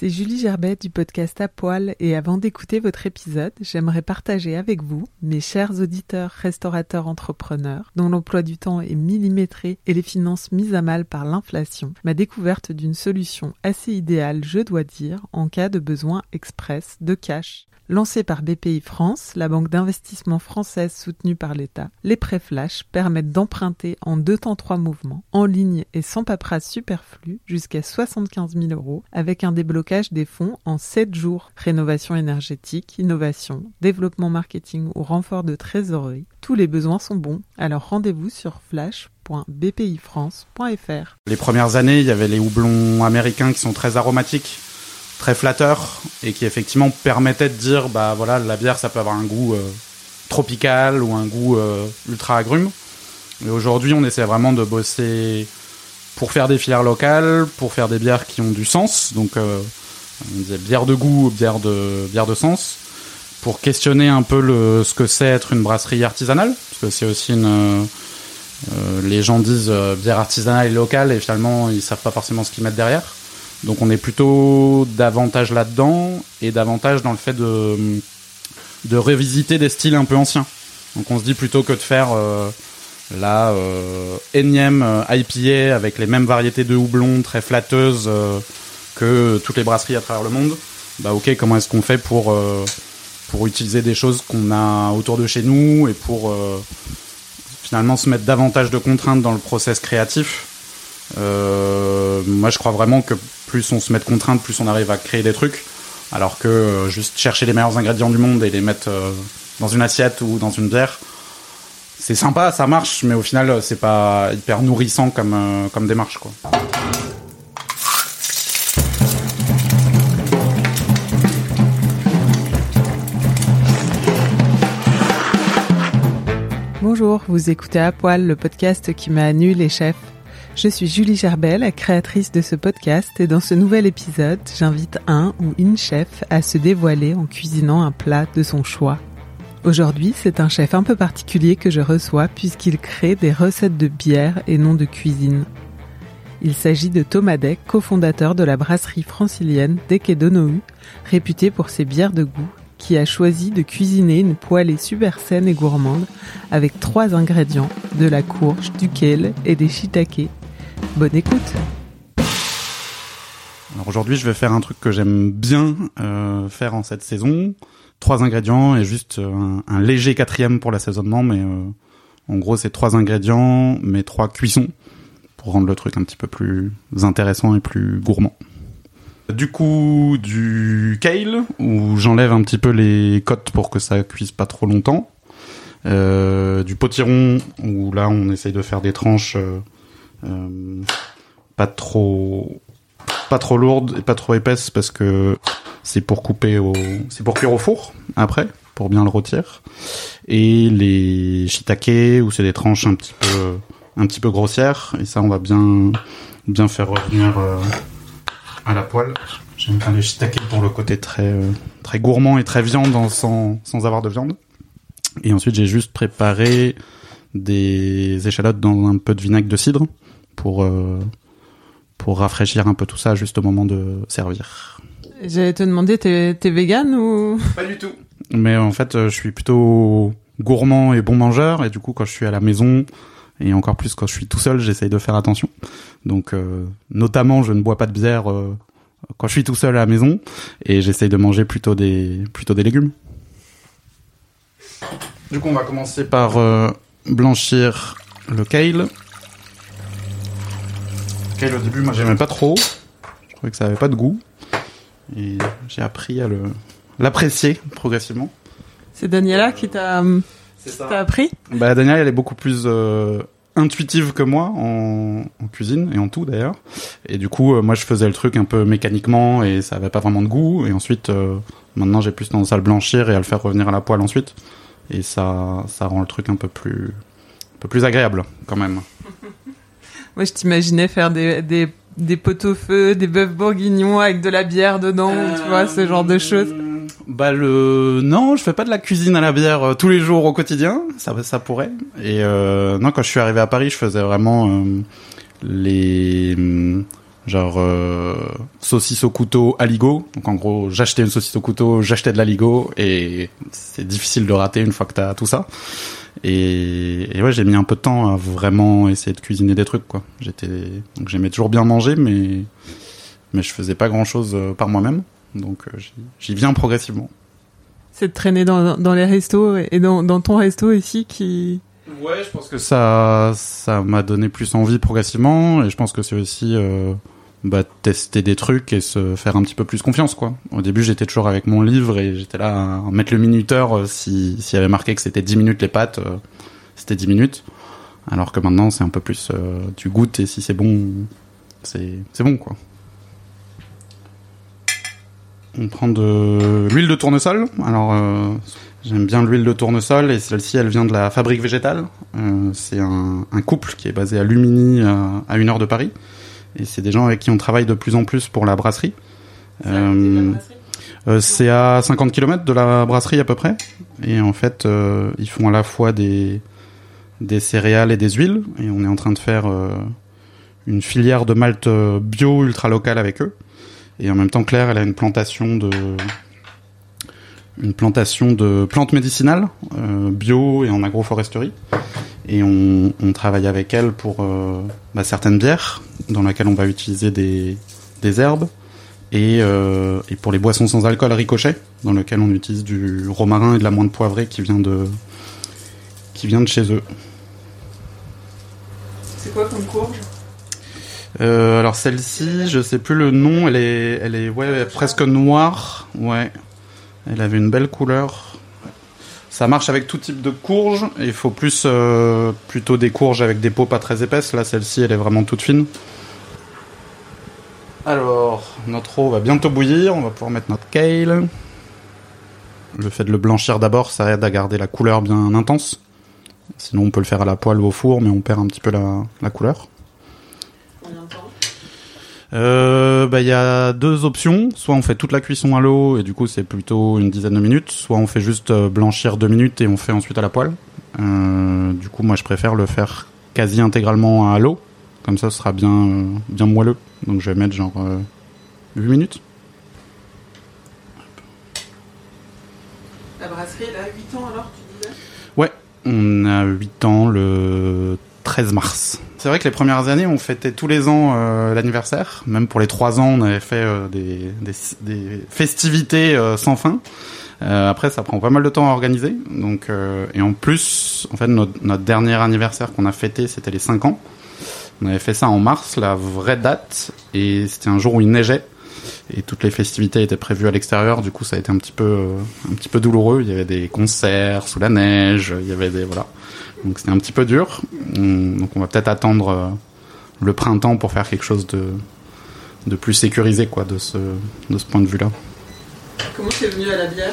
C'est Julie Gerbet du podcast À Poil et avant d'écouter votre épisode, j'aimerais partager avec vous, mes chers auditeurs, restaurateurs, entrepreneurs, dont l'emploi du temps est millimétré et les finances mises à mal par l'inflation, ma découverte d'une solution assez idéale, je dois dire, en cas de besoin express de cash. Lancée par BPI France, la banque d'investissement française soutenue par l'État, les prêts flash permettent d'emprunter en deux temps trois mouvements, en ligne et sans paperasse superflue, jusqu'à 75 000 euros, avec un déblocage des fonds en 7 jours. Rénovation énergétique, innovation, développement marketing ou renfort de trésorerie, tous les besoins sont bons, alors rendez-vous sur flash.bpifrance.fr. Les premières années, il y avait les houblons américains qui sont très aromatiques très flatteur et qui effectivement permettait de dire bah voilà la bière ça peut avoir un goût euh, tropical ou un goût euh, ultra agrume. Mais aujourd'hui on essaie vraiment de bosser pour faire des filières locales, pour faire des bières qui ont du sens, donc euh, on disait bière de goût, bière de bière de sens, pour questionner un peu le ce que c'est être une brasserie artisanale, parce que c'est aussi une les gens disent bière artisanale et locale et finalement ils savent pas forcément ce qu'ils mettent derrière. Donc on est plutôt davantage là-dedans et davantage dans le fait de, de revisiter des styles un peu anciens. Donc on se dit plutôt que de faire euh, la euh, énième euh, IPA avec les mêmes variétés de houblon très flatteuses euh, que toutes les brasseries à travers le monde, bah ok comment est-ce qu'on fait pour pour utiliser des choses qu'on a autour de chez nous et pour finalement se mettre davantage de contraintes dans le process créatif. moi je crois vraiment que plus on se met de contraintes, plus on arrive à créer des trucs. Alors que euh, juste chercher les meilleurs ingrédients du monde et les mettre euh, dans une assiette ou dans une bière, c'est sympa, ça marche, mais au final, c'est pas hyper nourrissant comme, euh, comme démarche, quoi. Bonjour, vous écoutez À Poil, le podcast qui m'a annulé les chefs. Je suis Julie Gerbel, créatrice de ce podcast, et dans ce nouvel épisode, j'invite un ou une chef à se dévoiler en cuisinant un plat de son choix. Aujourd'hui, c'est un chef un peu particulier que je reçois puisqu'il crée des recettes de bière et non de cuisine. Il s'agit de Thomas Deck, cofondateur de la brasserie francilienne Deck et réputée pour ses bières de goût, qui a choisi de cuisiner une poêlée super saine et gourmande avec trois ingrédients, de la courge, du kale et des shiitake Bonne écoute. Alors aujourd'hui, je vais faire un truc que j'aime bien euh, faire en cette saison. Trois ingrédients et juste un, un léger quatrième pour l'assaisonnement, mais euh, en gros, c'est trois ingrédients, mais trois cuissons pour rendre le truc un petit peu plus intéressant et plus gourmand. Du coup, du kale, où j'enlève un petit peu les côtes pour que ça cuise pas trop longtemps. Euh, du potiron, où là on essaye de faire des tranches euh, euh, pas trop pas trop lourde et pas trop épaisse parce que c'est pour couper au c'est pour cuire au four après pour bien le rôtir et les shiitake où c'est des tranches un petit peu un petit peu grossières et ça on va bien bien faire revenir à la poêle j'aime bien les shiitake pour le côté très euh, très gourmand et très viande sans sans avoir de viande et ensuite j'ai juste préparé des échalotes dans un peu de vinaigre de cidre pour euh, pour rafraîchir un peu tout ça juste au moment de servir. J'allais te demander, t'es es vegan ou? Pas du tout. Mais en fait, euh, je suis plutôt gourmand et bon mangeur, et du coup, quand je suis à la maison, et encore plus quand je suis tout seul, j'essaye de faire attention. Donc, euh, notamment, je ne bois pas de bière euh, quand je suis tout seul à la maison, et j'essaye de manger plutôt des plutôt des légumes. Du coup, on va commencer par euh, blanchir le kale au début, moi, j'aimais pas trop. Je trouvais que ça avait pas de goût. Et j'ai appris à le l'apprécier progressivement. C'est Daniela qui t'a appris Bah Daniela, elle est beaucoup plus euh, intuitive que moi en, en cuisine et en tout d'ailleurs. Et du coup, euh, moi, je faisais le truc un peu mécaniquement et ça avait pas vraiment de goût. Et ensuite, euh, maintenant, j'ai plus tendance à le blanchir et à le faire revenir à la poêle ensuite. Et ça, ça rend le truc un peu plus, un peu plus agréable quand même. Moi, je t'imaginais faire des, des, des pot-au-feu, des bœufs bourguignons avec de la bière dedans, tu vois, ce genre de choses. Bah le non, je fais pas de la cuisine à la bière euh, tous les jours au quotidien, ça ça pourrait. Et euh, non, quand je suis arrivé à Paris, je faisais vraiment euh, les hum, genre euh, saucisses au couteau aligot. Donc en gros, j'achetais une saucisse au couteau, j'achetais de l'aligot et c'est difficile de rater une fois que t'as tout ça. Et, et ouais, j'ai mis un peu de temps à vraiment essayer de cuisiner des trucs quoi. J'étais donc j'aimais toujours bien manger mais mais je faisais pas grand-chose euh, par moi-même. Donc euh, j'y- j'y viens progressivement. C'est de traîner dans, dans les restos et dans, dans ton resto ici qui... Ouais, je pense que ça, ça m'a donné plus envie progressivement, et je pense que c'est aussi euh, bah, tester des trucs et se faire un petit peu plus confiance, quoi. Au début, j'étais toujours avec mon livre et j'étais là à mettre le minuteur euh, si s'il y avait marqué que c'était 10 minutes les pâtes, euh, c'était 10 minutes. Alors que maintenant, c'est un peu plus, euh, tu goûtes et si c'est bon, c'est c'est bon, quoi. On prend de l'huile de tournesol. Alors, euh, J'aime bien l'huile de tournesol et celle-ci, elle vient de la fabrique végétale. Euh, c'est un, un couple qui est basé à Lumini, à, à une heure de Paris. Et c'est des gens avec qui on travaille de plus en plus pour la brasserie. Euh, euh, c'est à 50 km de la brasserie à peu près. Et en fait, euh, ils font à la fois des, des céréales et des huiles. Et on est en train de faire euh, une filière de malt euh, bio ultra local avec eux. Et en même temps, Claire, elle a une plantation de une plantation de plantes médicinales euh, bio et en agroforesterie. Et on, travaille avec elle pour euh, bah, certaines bières dans lesquelles on va utiliser des, des herbes et, euh, et pour les boissons sans alcool ricochet dans lesquelles on utilise du romarin et de la moinde poivrée qui vient de qui vient de chez eux. C'est quoi comme courge? Euh, alors celle-ci, je sais plus le nom, elle est, presque noire, ouais. Elle avait une belle couleur. Ça marche avec tout type de courge. Il faut plus euh, plutôt des courges avec des peaux pas très épaisses. Là, celle-ci, elle est vraiment toute fine. Alors, notre eau va bientôt bouillir. On va pouvoir mettre notre kale. Le fait de le blanchir d'abord, ça aide à garder la couleur bien intense. Sinon, on peut le faire à la poêle ou au four, mais on perd un petit peu la couleur. Euh, bah, il y a deux options. Soit on fait toute la cuisson à l'eau et du coup c'est plutôt une dizaine de minutes. Soit on fait juste euh, blanchir deux minutes et on fait ensuite à la poêle. Euh, du coup moi je préfère le faire quasi intégralement à l'eau. Comme ça ce sera bien, euh, bien moelleux. Donc je vais mettre genre euh, 8 minutes. La brasserie, elle a 8 ans alors, tu disais? Ouais, on a 8 ans le 13 mars. C'est vrai que les premières années, on fêtait tous les ans euh, l'anniversaire. Même pour les 3 ans, on avait fait euh, des, des, des festivités euh, sans fin. Euh, après, ça prend pas mal de temps à organiser. Donc, euh, et en plus, en fait, notre, notre dernier anniversaire qu'on a fêté, c'était les 5 ans. On avait fait ça en mars, la vraie date, et c'était un jour où il neigeait. Et toutes les festivités étaient prévues à l'extérieur, du coup ça a été un petit peu, euh, un petit peu douloureux. Il y avait des concerts sous la neige, il y avait des voilà. Donc c'était un petit peu dur. Hum, Donc on va peut-être attendre euh, le printemps pour faire quelque chose de, de plus sécurisé quoi, de ce, de ce point de vue-là. Comment tu es venu à la bière?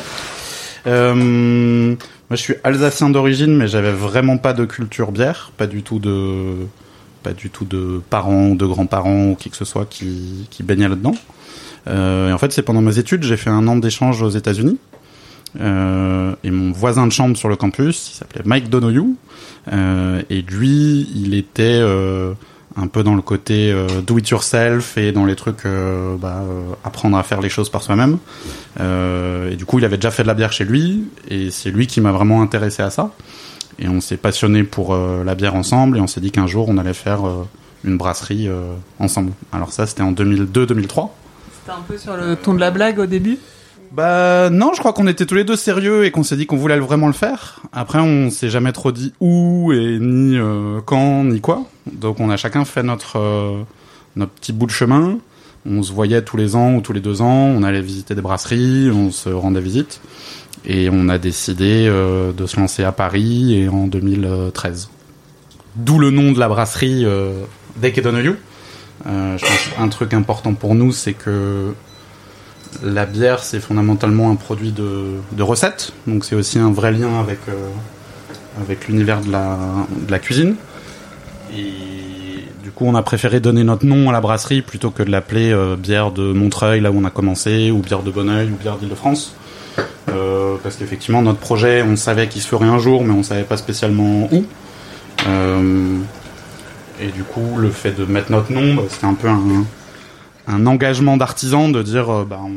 Euh, moi, je suis alsacien d'origine, mais j'avais vraiment pas de culture bière, pas du tout de, pas du tout de parents, de grands-parents ou qui que ce soit qui, qui baignaient là-dedans. Euh, et en fait, c'est pendant mes études, j'ai fait un an d'échange aux États-Unis. Euh, et mon voisin de chambre sur le campus, il s'appelait Mike Donoghue. Euh, et lui, il était euh, un peu dans le côté euh, do it yourself et dans les trucs euh, bah, euh, apprendre à faire les choses par soi-même. Et du coup, il avait déjà fait de la bière chez lui, et c'est lui qui m'a vraiment intéressé à ça. Et on s'est passionné pour la bière ensemble, et on s'est dit qu'un jour, on allait faire une brasserie ensemble. Alors ça, c'était en 2002-2003. C'était un peu sur le ton de la blague au début? Bah non, je crois qu'on était tous les deux sérieux et qu'on s'est dit qu'on voulait vraiment le faire. Après, on s'est jamais trop dit où et ni euh, quand ni quoi. Donc on a chacun fait notre euh, notre petit bout de chemin. On se voyait tous les ans ou tous les deux ans. On allait visiter des brasseries, on se rendait visite et on a décidé euh, de se lancer à Paris et en 2013. d'où le nom de la brasserie euh, Deck je pense un truc important pour nous, c'est que la bière, c'est fondamentalement un produit de, recette, donc c'est aussi un vrai lien avec euh, l'univers de la, cuisine. Et du coup, on a préféré donner notre nom à la brasserie plutôt que de l'appeler euh, bière de Montreuil, là où on a commencé, ou bière de Bonneuil, ou bière d'Île-de-France. Euh, parce qu'effectivement, notre projet, on savait qu'il se ferait un jour, mais on savait pas spécialement où. Et du coup, le fait de mettre notre nom, bah, c'était un peu un, un engagement d'artisan de dire, euh, bah, on-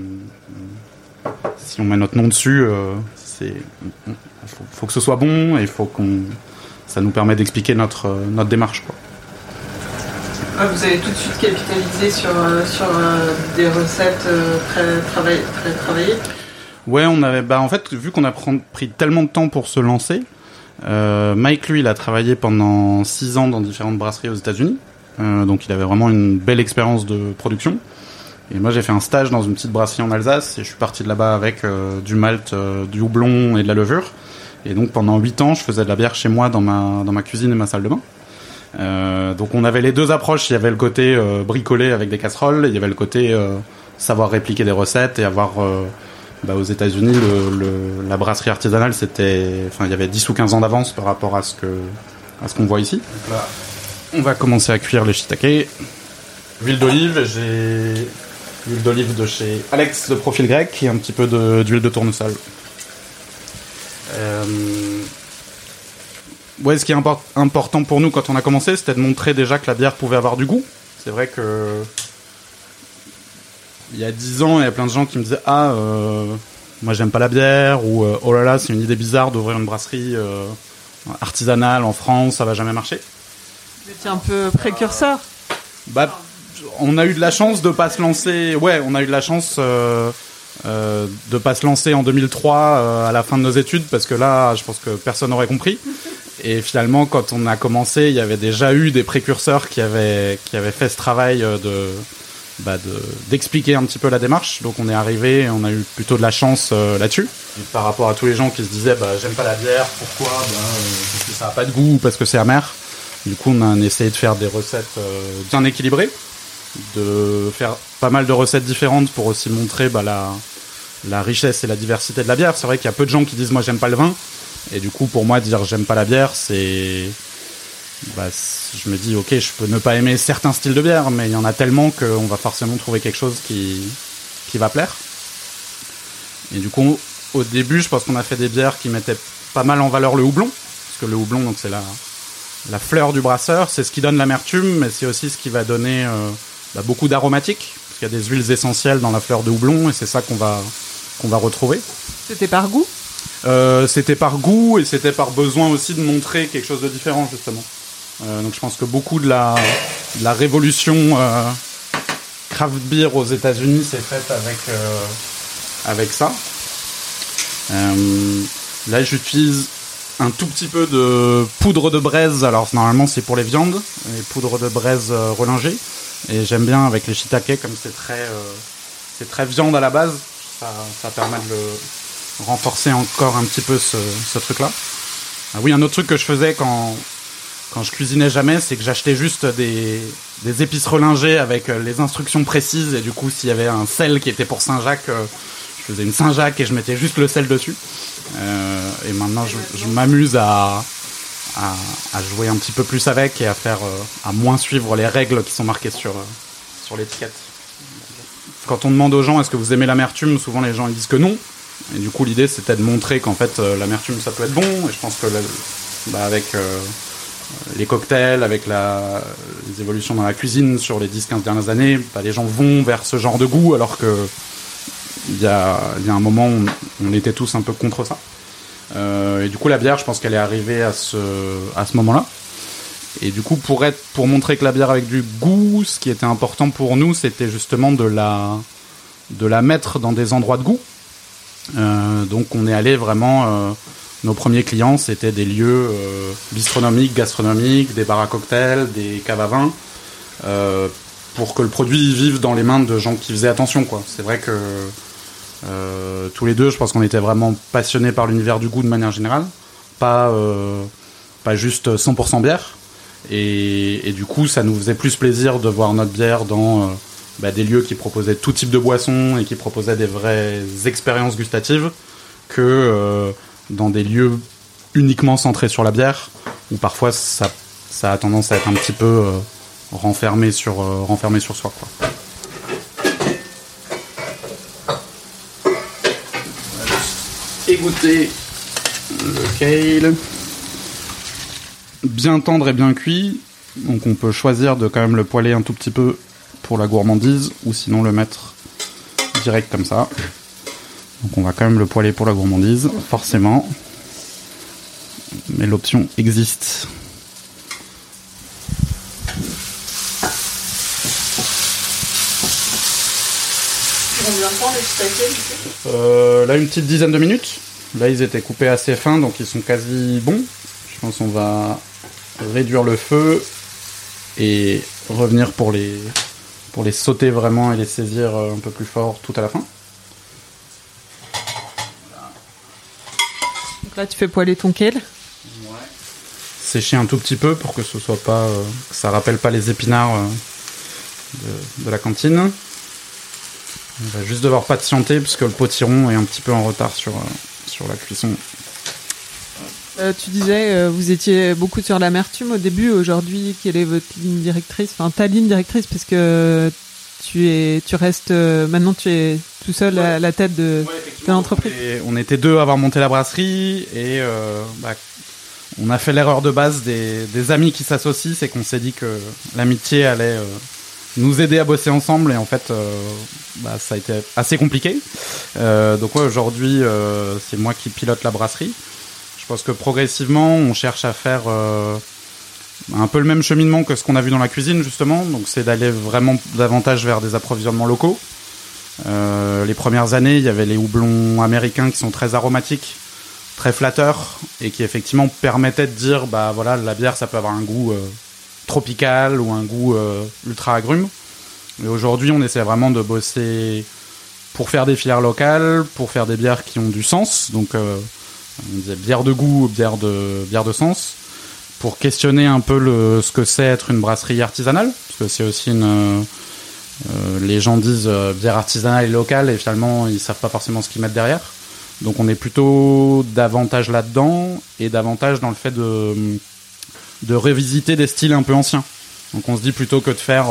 on- si on met notre nom dessus, euh, c'est, il faut, faut que ce soit bon et faut qu'on, ça nous permet d'expliquer notre euh, notre démarche. Quoi. Ah, vous avez tout de suite capitalisé sur, euh, sur des recettes très, travail- très travaillées Ouais, on avait, bah en fait, vu qu'on a pris tellement de temps pour se lancer, Mike lui, il a travaillé pendant six ans dans différentes brasseries aux États-Unis, donc il avait vraiment une belle expérience de production. Et moi, j'ai fait un stage dans une petite brasserie en Alsace et je suis parti de là-bas avec euh, du malt, euh, du houblon et de la levure. Et donc pendant huit ans, je faisais de la bière chez moi dans ma dans ma cuisine et ma salle de bain. Euh, donc on avait les deux approches. Il y avait le côté euh, bricolé avec des casseroles, il y avait le côté euh, savoir répliquer des recettes et avoir euh, bah, aux États-Unis, la brasserie artisanale, c'était, enfin, il y avait 10 ou 15 ans d'avance par rapport à ce que, à ce qu'on voit ici. On va commencer à cuire les shiitake. Huile d'olive, j'ai l'huile d'olive de chez Alex de Profil Grec et un petit peu de- d'huile de, tournesol. Euh, Ouais, ce qui est impor- important pour nous quand on a commencé, c'était de montrer déjà que la bière pouvait avoir du goût. C'est vrai que il y a 10 ans, il y a plein de gens qui me disaient ah euh, moi j'aime pas la bière ou euh, oh là là c'est une idée bizarre d'ouvrir une brasserie euh, artisanale en France, ça va jamais marcher. Vous étiez un peu précurseur Bah, on a eu de la chance de pas se lancer. Ouais, on a eu de la chance euh, euh, de pas se lancer en 2003 euh, à la fin de nos études parce que là, je pense que personne n'aurait compris. Et finalement, quand on a commencé, il y avait déjà eu des précurseurs qui avaient qui avaient fait ce travail de bah de d'expliquer un petit peu la démarche. Donc on est arrivé, on a eu plutôt de la chance là-dessus. Par rapport à tous les gens qui se disaient bah j'aime pas la bière, pourquoi? Bah, Parce que ça a pas de goût, parce que c'est amer. Du coup, on a essayé de faire des recettes euh, bien équilibrées, de faire pas mal de recettes différentes pour aussi montrer bah, la, la richesse et la diversité de la bière. C'est vrai qu'il y a peu de gens qui disent moi j'aime pas le vin, et du coup pour moi dire j'aime pas la bière, c'est bah, je me dis ok je peux ne pas aimer certains styles de bière, mais il y en a tellement qu'on va forcément trouver quelque chose qui qui va plaire. Et du coup au début je pense qu'on a fait des bières qui mettaient pas mal en valeur le houblon, parce que le houblon donc c'est la la fleur du brasseur, c'est ce qui donne l'amertume, mais c'est aussi ce qui va donner euh, bah, beaucoup d'aromatiques, parce qu'il y a des huiles essentielles dans la fleur de houblon, et c'est ça qu'on va qu'on va retrouver. C'était par goût? Euh, c'était par goût et c'était par besoin aussi de montrer quelque chose de différent justement. Euh, donc je pense que beaucoup de la, de la révolution craft beer aux États-Unis s'est faite avec avec ça. Là j'utilise un tout petit peu de poudre de braise. Alors normalement c'est pour les viandes, et poudre de braise euh, relingée. Et j'aime bien avec les shiitake comme c'est très euh, c'est très viande à la base. Ça, ça permet de le renforcer encore un petit peu ce, truc-là. Ah oui, un autre truc que je faisais quand quand je cuisinais jamais, c'est que j'achetais juste des des épices relingées avec euh, les instructions précises et du coup s'il y avait un sel qui était pour Saint-Jacques, euh, je faisais une Saint-Jacques et je mettais juste le sel dessus. Euh, et maintenant je, m'amuse à, jouer un petit peu plus avec et à faire euh, à moins suivre les règles qui sont marquées sur euh, sur l'étiquette. Quand on demande aux gens est-ce que vous aimez l'amertume, souvent les gens ils disent que non. Et du coup, l'idée c'était de montrer qu'en fait l'amertume ça peut être bon. Et je pense que bah, avec les cocktails, avec les évolutions dans la cuisine sur les 10-15 dernières années, bah, les gens vont vers ce genre de goût alors que il y a, un moment on, on était tous un peu contre ça. Euh, et du coup la bière, je pense qu'elle est arrivée à ce, à ce moment-là. Et du coup, pour être, pour montrer que la bière avec du goût, ce qui était important pour nous, c'était justement de la, de la mettre dans des endroits de goût. Euh, donc, on est allé vraiment. euh, nos premiers clients, c'était des lieux bistronomiques, gastronomiques, des bars à cocktails, des caves à vin, pour que le produit vive dans les mains de gens qui faisaient attention. quoi. C'est vrai que euh, tous les deux, je pense qu'on était vraiment passionnés par l'univers du goût de manière générale, pas euh, pas juste 100% bière. Et, du coup, ça nous faisait plus plaisir de voir notre bière dans euh, bah, des lieux qui proposaient tout type de boissons et qui proposaient des vraies expériences gustatives que dans des lieux uniquement centrés sur la bière, où parfois ça, a tendance à être un petit peu renfermé, sur, renfermé sur soi. Égoutter le kale bien tendre et bien cuit. Donc on peut choisir de quand même le poêler un tout petit peu pour la gourmandise ou sinon le mettre direct comme ça. Donc on va quand même le poêler pour la gourmandise, forcément. Mais l'option existe. euh, Là une petite dizaine de minutes. Là ils étaient coupés assez fins donc ils sont quasi bons. Je pense qu'on va réduire le feu et revenir pour les, pour les sauter vraiment et les saisir euh, un peu plus fort tout à la fin. Donc là, tu fais poêler ton kale Ouais. Sécher un tout petit peu pour que ce soit pas, euh, ça rappelle pas les épinards euh, de, la cantine. On va juste devoir patienter puisque le potiron est un petit peu en retard sur, sur la cuisson euh, tu disais, euh, vous étiez beaucoup sur l'amertume au début. Aujourd'hui, quelle est votre ligne directrice Enfin, ta ligne directrice, parce que tu es, tu restes. Euh, maintenant, tu es tout seul à la tête de, l'entreprise. On était deux à avoir monté la brasserie et bah, on a fait l'erreur de base des, des amis qui s'associent, c'est qu'on s'est dit que l'amitié allait nous aider à bosser ensemble et en fait, bah, ça a été assez compliqué. donc ouais, aujourd'hui, c'est moi qui pilote la brasserie. Je pense que progressivement, on cherche à faire euh, un peu le même cheminement que ce qu'on a vu dans la cuisine, justement. Donc, c'est d'aller vraiment davantage vers des approvisionnements locaux. Euh, les premières années, il y avait les houblons américains qui sont très aromatiques, très flatteurs, et qui effectivement permettaient de dire, bah voilà, la bière, ça peut avoir un goût euh, tropical ou un goût ultra agrume. Et aujourd'hui, on essaie vraiment de bosser pour faire des filières locales, pour faire des bières qui ont du sens. Donc, on disait bière de goût, bière de, bière de sens, pour questionner un peu ce que c'est être une brasserie artisanale, parce que c'est aussi une... Euh, euh, les gens disent euh, bière artisanale et locale, et finalement ils savent pas forcément ce qu'ils mettent derrière. Donc on est plutôt davantage là-dedans, et davantage dans le fait de, de revisiter des styles un peu anciens. Donc on se dit plutôt que de faire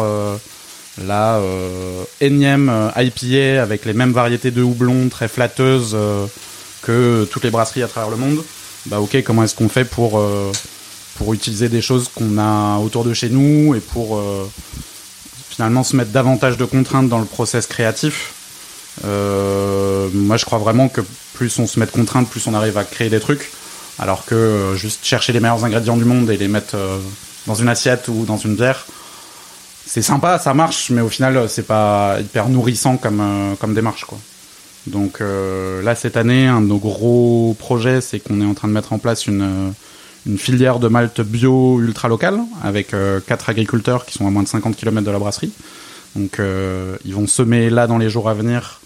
la énième IPA avec les mêmes variétés de houblon très flatteuses que toutes les brasseries à travers le monde, bah ok, comment est-ce qu'on fait pour, euh, pour utiliser des choses qu'on a autour de chez nous et pour euh, finalement se mettre davantage de contraintes dans le process créatif? Euh, Moi, je crois vraiment que plus on se met de contraintes, plus on arrive à créer des trucs, alors que juste chercher les meilleurs ingrédients du monde et les mettre dans une assiette ou dans une bière, c'est sympa, ça marche, mais au final, c'est pas hyper nourrissant comme, comme démarche, quoi. Donc euh, là, cette année, un de nos gros projets, c'est qu'on est en train de mettre en place une, euh, une filière de malt bio ultra locale avec euh, quatre agriculteurs qui sont à moins de 50 km de la brasserie. Donc ils vont semer là dans les jours à venir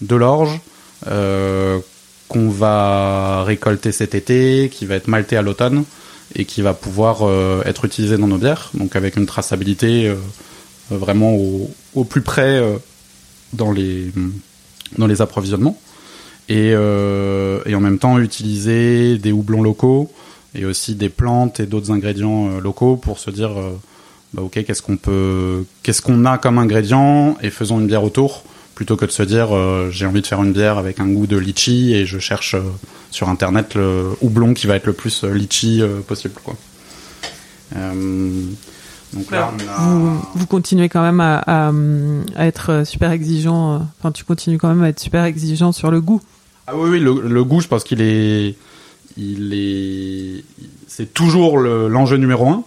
de l'orge qu'on va récolter cet été, qui va être malté à l'automne et qui va pouvoir être utilisé dans nos bières. Donc avec une traçabilité vraiment au, au, plus près dans les dans les approvisionnements et, euh, et en même temps utiliser des houblons locaux et aussi des plantes et d'autres ingrédients euh, locaux pour se dire euh, bah ok qu'est-ce qu'on peut qu'est-ce qu'on a comme ingrédient et faisons une bière autour plutôt que de se dire j'ai envie de faire une bière avec un goût de litchi et je cherche sur internet le houblon qui va être le plus litchi possible. Donc là, vous, continuez quand même à, être super exigeant. Euh, enfin, tu continues quand même à être super exigeant sur le goût. Ah oui, oui, le, goût, je pense qu'il est, il est, c'est toujours l'enjeu numéro un.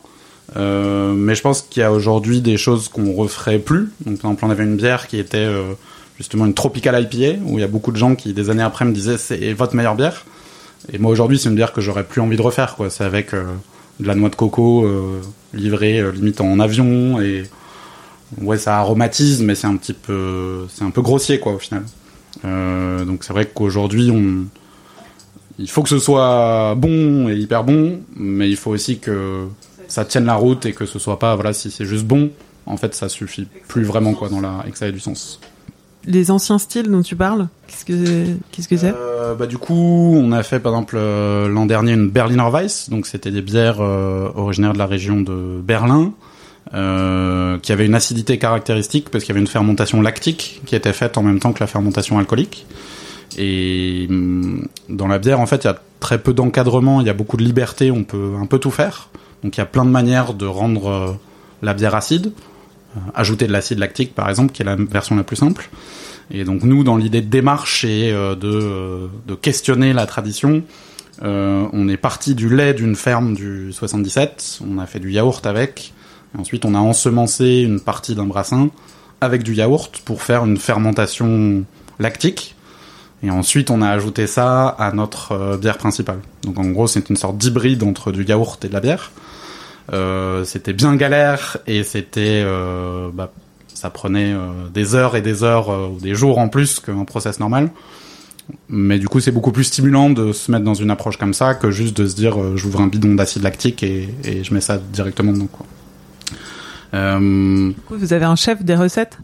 Euh, mais je pense qu'il y a aujourd'hui des choses qu'on referait plus. Donc, par exemple, on avait une bière qui était euh, justement une tropical IPA où il y a beaucoup de gens qui des années après me disaient c'est votre meilleure bière. Et moi aujourd'hui, c'est une bière que j'aurais plus envie de refaire. Quoi. C'est avec de la noix de coco livrée euh, limite en avion et ouais ça aromatise mais c'est un petit peu c'est un peu grossier quoi au final. Euh, donc c'est vrai qu'aujourd'hui on il faut que ce soit bon et hyper bon mais il faut aussi que ça tienne la route et que ce soit pas voilà si c'est juste bon en fait ça suffit plus vraiment quoi dans la et que ça ait du sens les anciens styles dont tu parles, qu'est-ce que qu'est-ce que c'est? Euh, Bah du coup, on a fait par exemple euh, l'an dernier une Berliner Weiss, donc c'était des bières euh, originaires de la région de Berlin, qui avaient une acidité caractéristique parce qu'il y avait une fermentation lactique qui était faite en même temps que la fermentation alcoolique. Et hum, dans la bière, en fait, il y a très peu d'encadrement, il y a beaucoup de liberté, on peut un peu tout faire. Donc il y a plein de manières de rendre la bière acide. Euh, ajouter de l'acide lactique par exemple, qui est la version la plus simple. Et donc nous, dans l'idée de démarche et euh, de, euh, de, questionner la tradition, on est parti du lait d'une ferme du 77, on a fait du yaourt avec, et ensuite on a ensemencé une partie d'un brassin avec du yaourt pour faire une fermentation lactique. Et ensuite, on a ajouté ça à notre bière principale. Donc en gros, c'est une sorte d'hybride entre du yaourt et de la bière. Euh, c'était bien galère et c'était euh, bah, ça prenait euh, des heures et des heures ou des jours en plus qu'un process normal. Mais du coup, c'est beaucoup plus stimulant de se mettre dans une approche comme ça que juste de se dire j'ouvre un bidon d'acide lactique et, et, je mets ça directement dedans. Quoi. Euh, vous avez un chef des recettes?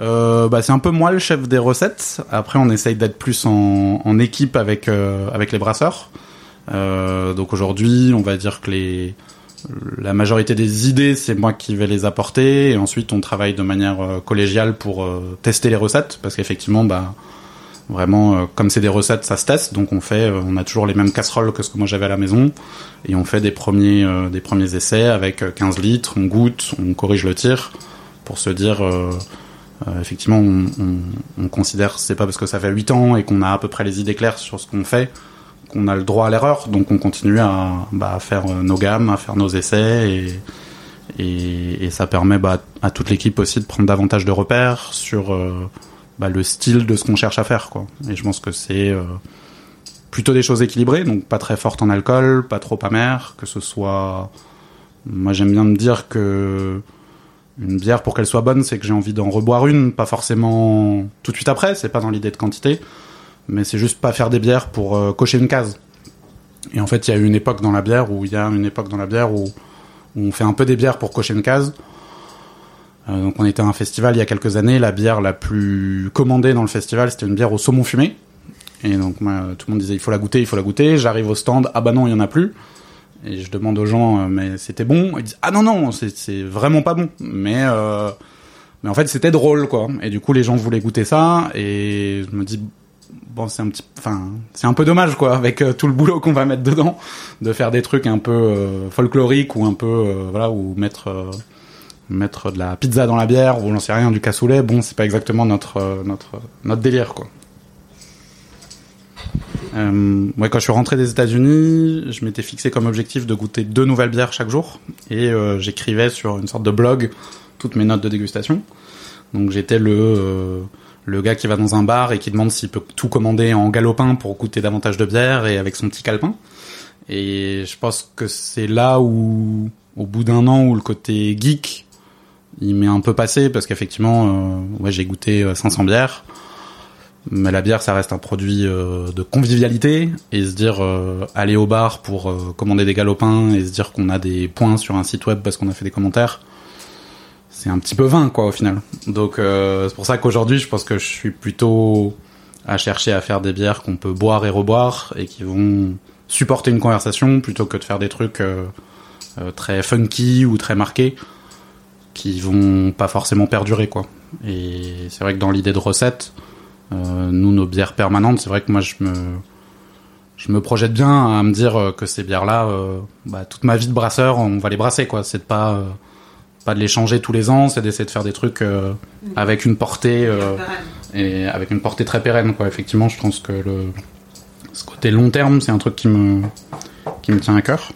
Euh, bah, c'est un peu moi le chef des recettes. Après, on essaye d'être plus en, en équipe avec avec les brasseurs. donc aujourd'hui, on va dire que les la majorité des idées, c'est moi qui vais les apporter, et ensuite on travaille de manière euh, collégiale pour euh, tester les recettes, parce qu'effectivement, bah, vraiment, euh, comme c'est des recettes, ça se teste, donc on fait, on a toujours les mêmes casseroles que ce que moi j'avais à la maison, et on fait des premiers, essais avec 15 litres, on goûte, on corrige le tir, pour se dire, effectivement, on, on, on considère, c'est pas parce que ça fait 8 ans et qu'on a à peu près les idées claires sur ce qu'on fait, qu'on a le droit à l'erreur, donc on continue à, bah, faire euh, nos gammes, à faire nos essais, et, ça permet bah, à toute l'équipe aussi de prendre davantage de repères sur euh, bah, le style de ce qu'on cherche à faire. Quoi. Et je pense que c'est euh, plutôt des choses équilibrées, donc pas très fortes en alcool, pas trop amères, que ce soit... Moi j'aime bien me dire que une bière pour qu'elle soit bonne, c'est que j'ai envie d'en reboire une, pas forcément tout de suite après, c'est pas dans l'idée de quantité, mais c'est juste pas faire des bières pour euh, cocher une case. Et en fait, il y a eu une époque dans la bière où il y a une époque dans la bière où, on fait un peu des bières pour cocher une case. Euh, donc on était à un festival il y a quelques années, la bière la plus commandée dans le festival, c'était une bière au saumon fumé. Et donc moi, tout le monde disait il faut la goûter, il faut la goûter. J'arrive au stand, ah bah non, il y en a plus. Et je demande aux gens euh, mais c'était bon? Ils disent ah non non, c'est vraiment pas bon. Mais mais en fait, c'était drôle quoi. Et du coup, les gens voulaient goûter ça et je me dis bon c'est un petit enfin c'est un peu dommage quoi avec euh, tout le boulot qu'on va mettre dedans de faire des trucs un peu euh, folkloriques ou un peu euh, voilà ou mettre mettre de la pizza dans la bière ou j'en sais rien du cassoulet bon c'est pas exactement notre notre notre délire quoi ouais, quand je suis rentré des États-Unis, je m'étais fixé comme objectif de goûter deux nouvelles bières chaque jour et j'écrivais sur une sorte de blog toutes mes notes de dégustation. Donc j'étais le le gars qui va dans un bar et qui demande s'il peut tout commander en galopin pour goûter davantage de bière et avec son petit calepin. Et je pense que c'est là où, au bout d'un an, où le côté geek, il m'est un peu passé parce qu'effectivement, euh, ouais, j'ai goûté 500 euh, bières. Mais la bière, ça reste un produit euh, de convivialité et se dire aller au bar pour commander des galopins et se dire qu'on a des points sur un site web parce qu'on a fait des commentaires c'est un petit peu vain quoi au final. Donc euh, c'est pour ça qu'aujourd'hui je pense que je suis plutôt à chercher à faire des bières qu'on peut boire et reboire et qui vont supporter une conversation plutôt que de faire des trucs euh, euh, très funky ou très marqués qui vont pas forcément perdurer quoi. Et c'est vrai que dans l'idée de recette, nous nos bières permanentes, c'est vrai que moi je me je me projette bien à me dire que ces bières là, bah, toute ma vie de brasseur, on va les brasser quoi. C'est pas pas de les changer tous les ans, c'est d'essayer de faire des trucs euh, avec une portée euh, et avec une portée très pérenne quoi. Effectivement, je pense que le ce côté long terme, c'est un truc qui me qui me tient à cœur.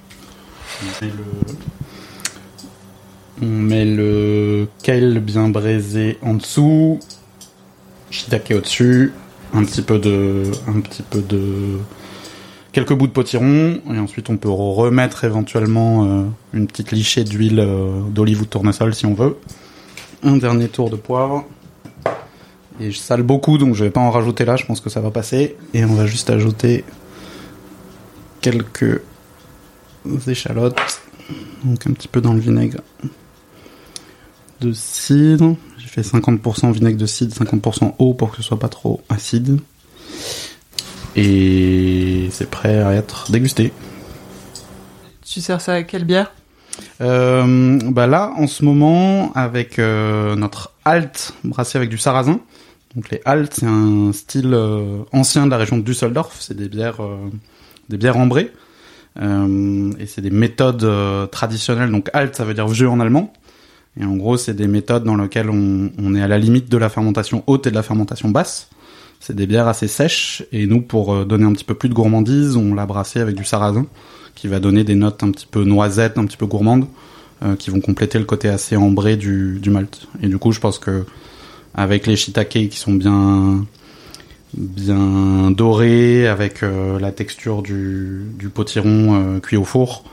On met le, kale bien braisé en dessous, shiitake au-dessus, un petit peu de un petit peu de quelques bouts de potiron et ensuite on peut remettre éventuellement euh, une petite lichée d'huile euh, d'olive ou de tournesol si on veut. Un dernier tour de poivre. Et je sale beaucoup donc je vais pas en rajouter là, je pense que ça va passer. Et on va juste ajouter quelques échalotes. donc un petit peu dans le vinaigre de cidre. J'ai fait 50% vinaigre de cidre, 50% eau pour que ce soit pas trop acide. Et c'est prêt à être dégusté. Tu sers ça avec quelle bière? Euh, bah là, en ce moment, avec euh, notre Alt brassé avec du sarrasin. Donc les Alt, c'est un style euh, ancien de la région de Düsseldorf. C'est des bières, des bières ambrées. et c'est des méthodes traditionnelles. Donc Alt, ça veut dire vieux en allemand. Et en gros, c'est des méthodes dans lesquelles on, on, est à la limite de la fermentation haute et de la fermentation basse. C'est des bières assez sèches. Et nous, pour donner un petit peu plus de gourmandise, on l'a brassé avec du sarrasin qui va donner des notes un petit peu noisettes, un petit peu gourmandes, euh, qui vont compléter le côté assez ambré du, malt. Et du coup, je pense que avec les shiitake qui sont bien bien dorés, avec euh, la texture du, potiron euh, cuit au four,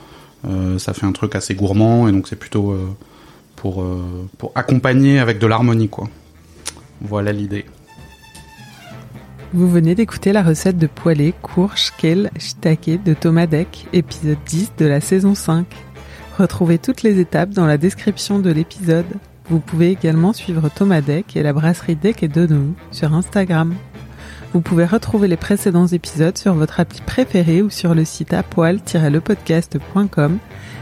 euh, ça fait un truc assez gourmand et donc c'est plutôt euh, pour pour accompagner avec de l'harmonie quoi. Voilà l'idée. Vous venez d'écouter la recette de poêlée, kale, shiitake de Thomas Deck, épisode 10 de la saison 5. Retrouvez toutes les étapes dans la description de l'épisode. Vous pouvez également suivre Thomas Deck et la brasserie Deck et Donou sur Instagram. Vous pouvez retrouver les précédents épisodes sur votre appli préférée ou sur le site apoil-lepodcast.com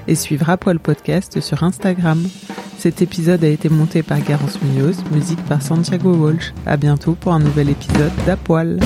et suivre Apoil Podcast sur Instagram. Cet épisode a été monté par Garance Munoz, musique par Santiago Walsh. À bientôt pour un nouvel épisode d'Apoil.